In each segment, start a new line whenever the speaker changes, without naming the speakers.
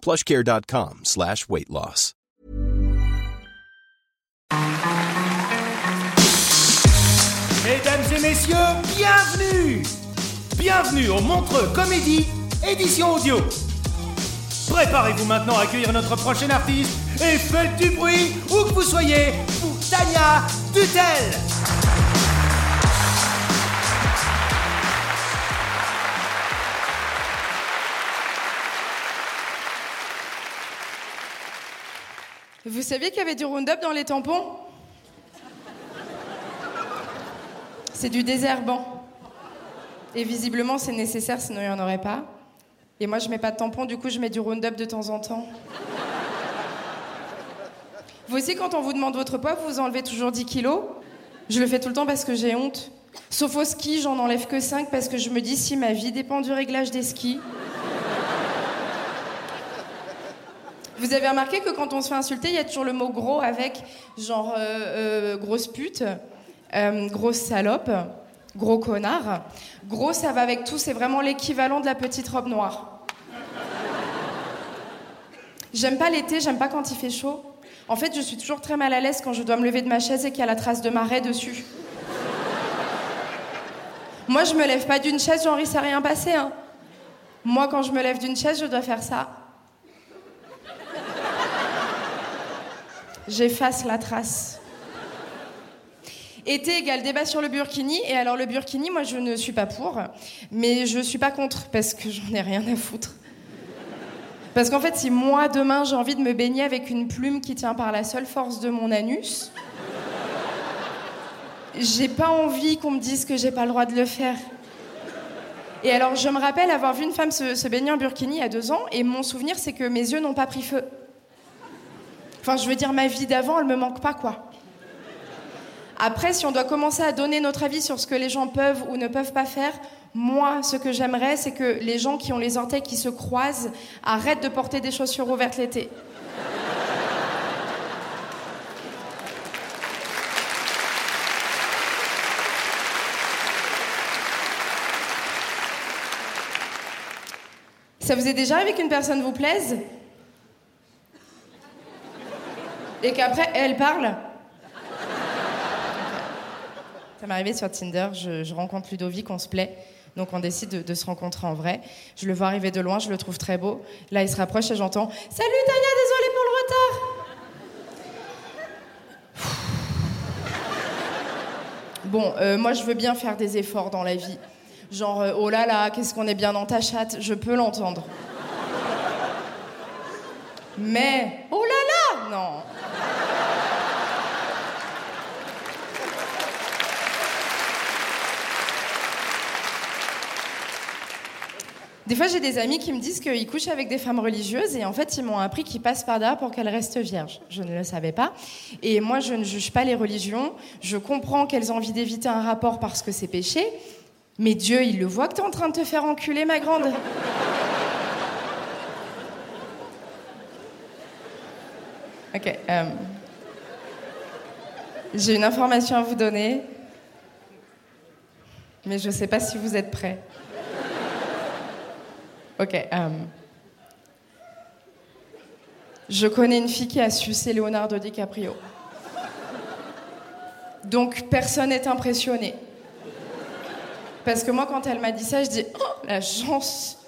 plushcare.com slash weight loss.
Mesdames et messieurs, bienvenue Bienvenue au Montreux Comédie, édition audio. Préparez-vous maintenant à accueillir notre prochain artiste et faites du bruit où que vous soyez pour Tania Dutel.
Saviez qu'il y avait du Roundup dans les tampons C'est du désherbant. Et visiblement, c'est nécessaire, sinon il n'y en aurait pas. Et moi, je mets pas de tampon, du coup, je mets du Roundup de temps en temps. Vous aussi, quand on vous demande votre poids, vous enlevez toujours 10 kilos Je le fais tout le temps parce que j'ai honte. Sauf au ski, j'en enlève que 5 parce que je me dis si ma vie dépend du réglage des skis. Vous avez remarqué que quand on se fait insulter, il y a toujours le mot gros avec genre euh, euh, grosse pute, euh, grosse salope, gros connard. Gros, ça va avec tout, c'est vraiment l'équivalent de la petite robe noire. J'aime pas l'été, j'aime pas quand il fait chaud. En fait, je suis toujours très mal à l'aise quand je dois me lever de ma chaise et qu'il y a la trace de marée dessus. Moi, je me lève pas d'une chaise, il s'est rien passé. Hein. Moi, quand je me lève d'une chaise, je dois faire ça. J'efface la trace. Été égale débat sur le burkini. Et alors, le burkini, moi, je ne suis pas pour. Mais je suis pas contre parce que j'en ai rien à foutre. Parce qu'en fait, si moi, demain, j'ai envie de me baigner avec une plume qui tient par la seule force de mon anus, j'ai pas envie qu'on me dise que j'ai pas le droit de le faire. Et alors, je me rappelle avoir vu une femme se, se baigner en burkini il y a deux ans, et mon souvenir, c'est que mes yeux n'ont pas pris feu. Enfin, je veux dire, ma vie d'avant, elle me manque pas, quoi. Après, si on doit commencer à donner notre avis sur ce que les gens peuvent ou ne peuvent pas faire, moi, ce que j'aimerais, c'est que les gens qui ont les orteils qui se croisent arrêtent de porter des chaussures ouvertes l'été. Ça vous est déjà arrivé qu'une personne vous plaise? Et qu'après elle parle Ça m'est arrivé sur Tinder, je, rencontre Ludovic, on se plaît. Donc on décide de, de se rencontrer en vrai. Je le vois arriver de loin, je le trouve très beau. Là, il se rapproche et j'entends Salut Tania, désolé pour le retard. Bon, euh, moi je veux bien faire des efforts dans la vie. Genre, euh, oh là là, qu'est-ce qu'on est bien dans ta chatte, je peux l'entendre. Mais, oh là là, non. Des fois, j'ai des amis qui me disent qu'ils couchent avec des femmes religieuses et en fait, ils m'ont appris qu'ils passent par derrière pour qu'elles restent vierges. Je ne le savais pas. Et moi, je ne juge pas les religions. Je comprends qu'elles ont envie d'éviter un rapport parce que c'est péché. Mais Dieu, il le voit que t'es en train de te faire enculer, ma grande. Ok. euh, J'ai une information à vous donner. Mais je ne sais pas si vous êtes prêts. Ok. euh, Je connais une fille qui a sucé Leonardo DiCaprio. Donc personne n'est impressionné. Parce que moi, quand elle m'a dit ça, je dis Oh, la chance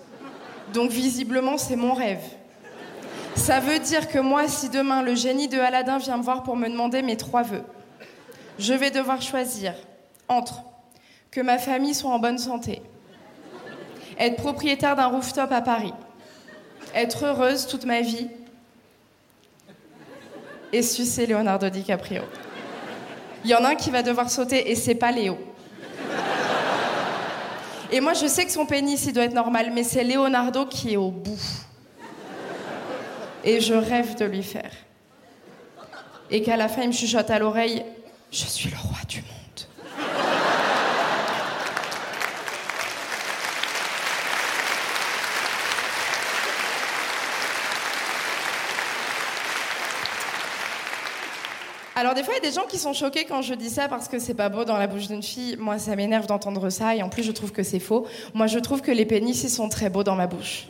Donc visiblement, c'est mon rêve. Ça veut dire que moi, si demain le génie de Aladdin vient me voir pour me demander mes trois vœux, je vais devoir choisir entre que ma famille soit en bonne santé, être propriétaire d'un rooftop à Paris, être heureuse toute ma vie et sucer Leonardo DiCaprio. Il y en a un qui va devoir sauter et c'est pas Léo. Et moi, je sais que son pénis, il doit être normal, mais c'est Leonardo qui est au bout. Et je rêve de lui faire. Et qu'à la fin, il me chuchote à l'oreille Je suis le roi du monde. Alors des fois, il y a des gens qui sont choqués quand je dis ça parce que c'est pas beau dans la bouche d'une fille. Moi, ça m'énerve d'entendre ça et en plus, je trouve que c'est faux. Moi, je trouve que les pénis, ils sont très beaux dans ma bouche.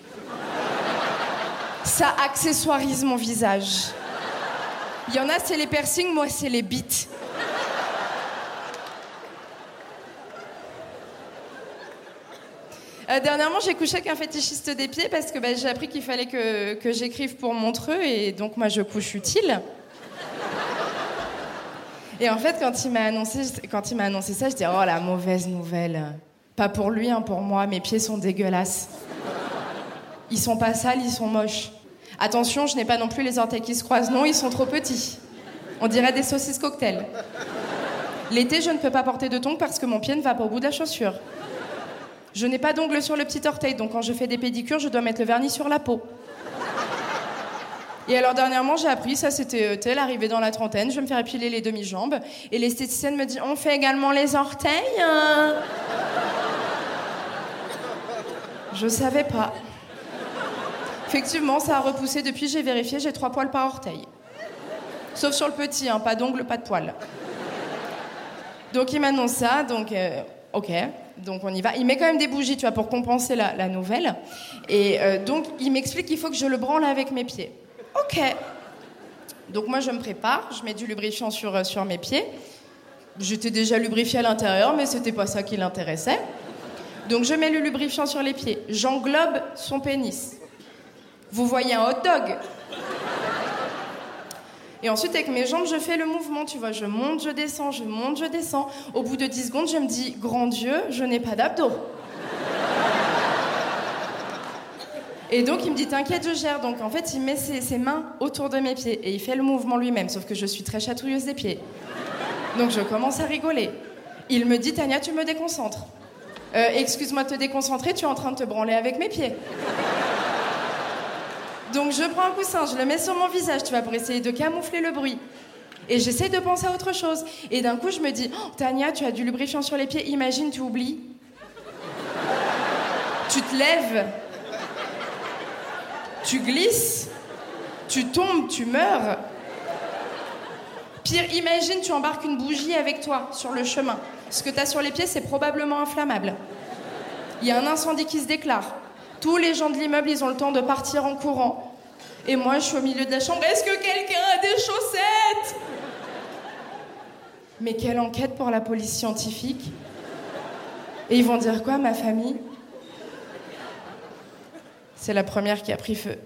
Ça accessoirise mon visage. Il y en a, c'est les piercings, moi, c'est les bites. Euh, dernièrement, j'ai couché avec un fétichiste des pieds parce que bah, j'ai appris qu'il fallait que, que j'écrive pour Montreux et donc moi je couche utile. Et en fait, quand il m'a annoncé, ça, je dis oh la mauvaise nouvelle. Pas pour lui, hein, pour moi. Mes pieds sont dégueulasses. Ils sont pas sales, ils sont moches. Attention, je n'ai pas non plus les orteils qui se croisent. Non, ils sont trop petits. On dirait des saucisses cocktail. L'été, je ne peux pas porter de tongs parce que mon pied ne va pas au bout de la chaussure. Je n'ai pas d'ongles sur le petit orteil, donc quand je fais des pédicures, je dois mettre le vernis sur la peau. Et alors dernièrement, j'ai appris, ça c'était euh, l'arrivée dans la trentaine, je vais me faire épiler les demi-jambes. Et l'esthéticienne me dit, on fait également les orteils hein Je savais pas. Effectivement, ça a repoussé depuis, j'ai vérifié, j'ai trois poils par orteil. Sauf sur le petit, hein, pas d'ongles, pas de poils. Donc il m'annonce ça, donc euh, ok, donc on y va. Il met quand même des bougies, tu vois, pour compenser la, nouvelle. Et euh, donc il m'explique qu'il faut que je le branle avec mes pieds. Ok. Donc moi, je me prépare, je mets du lubrifiant sur, euh, sur mes pieds. J'étais déjà lubrifiée à l'intérieur, mais c'était pas ça qui l'intéressait. Donc je mets le lubrifiant sur les pieds. J'englobe son pénis. Vous voyez un hot dog et ensuite, avec mes jambes, je fais le mouvement, tu vois. Je monte, je descends, je monte, je descends. Au bout de 10 secondes, je me dis, grand Dieu, je n'ai pas d'abdos. Et donc il me dit T'inquiète, je gère. Donc en fait, il met ses, mains autour de mes pieds et il fait le mouvement lui-même, sauf que je suis très chatouilleuse des pieds. Donc je commence à rigoler. Il me dit Tania, tu me déconcentres. Euh, excuse-moi de te déconcentrer, tu es en train de te branler avec mes pieds. Donc je prends un coussin, je le mets sur mon visage, tu vois, pour essayer de camoufler le bruit. Et j'essaie de penser à autre chose. Et d'un coup, je me dis, oh, Tania, tu as du lubrifiant sur les pieds, imagine, tu oublies. tu te lèves, tu glisses, tu tombes, tu meurs. Pire, imagine, tu embarques une bougie avec toi sur le chemin. Ce que tu as sur les pieds, c'est probablement inflammable. Il y a un incendie qui se déclare. Tous les gens de l'immeuble, ils ont le temps de partir en courant. Et moi, je suis au milieu de la chambre. Est-ce que quelqu'un a des chaussettes? Mais quelle enquête pour la police scientifique? Et ils vont dire quoi, ma famille? C'est la première qui a pris feu.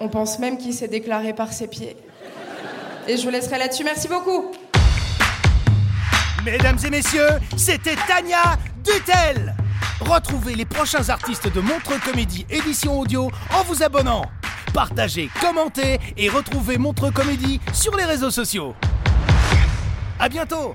On pense même qu'il s'est déclaré par ses pieds. Et je vous laisserai là-dessus. Merci beaucoup.
Mesdames et messieurs, c'était Tania Dutel. Retrouvez les prochains artistes de Montre Comédie édition audio en vous abonnant. Partagez, commentez et retrouvez Montre Comédie sur les réseaux sociaux. À bientôt.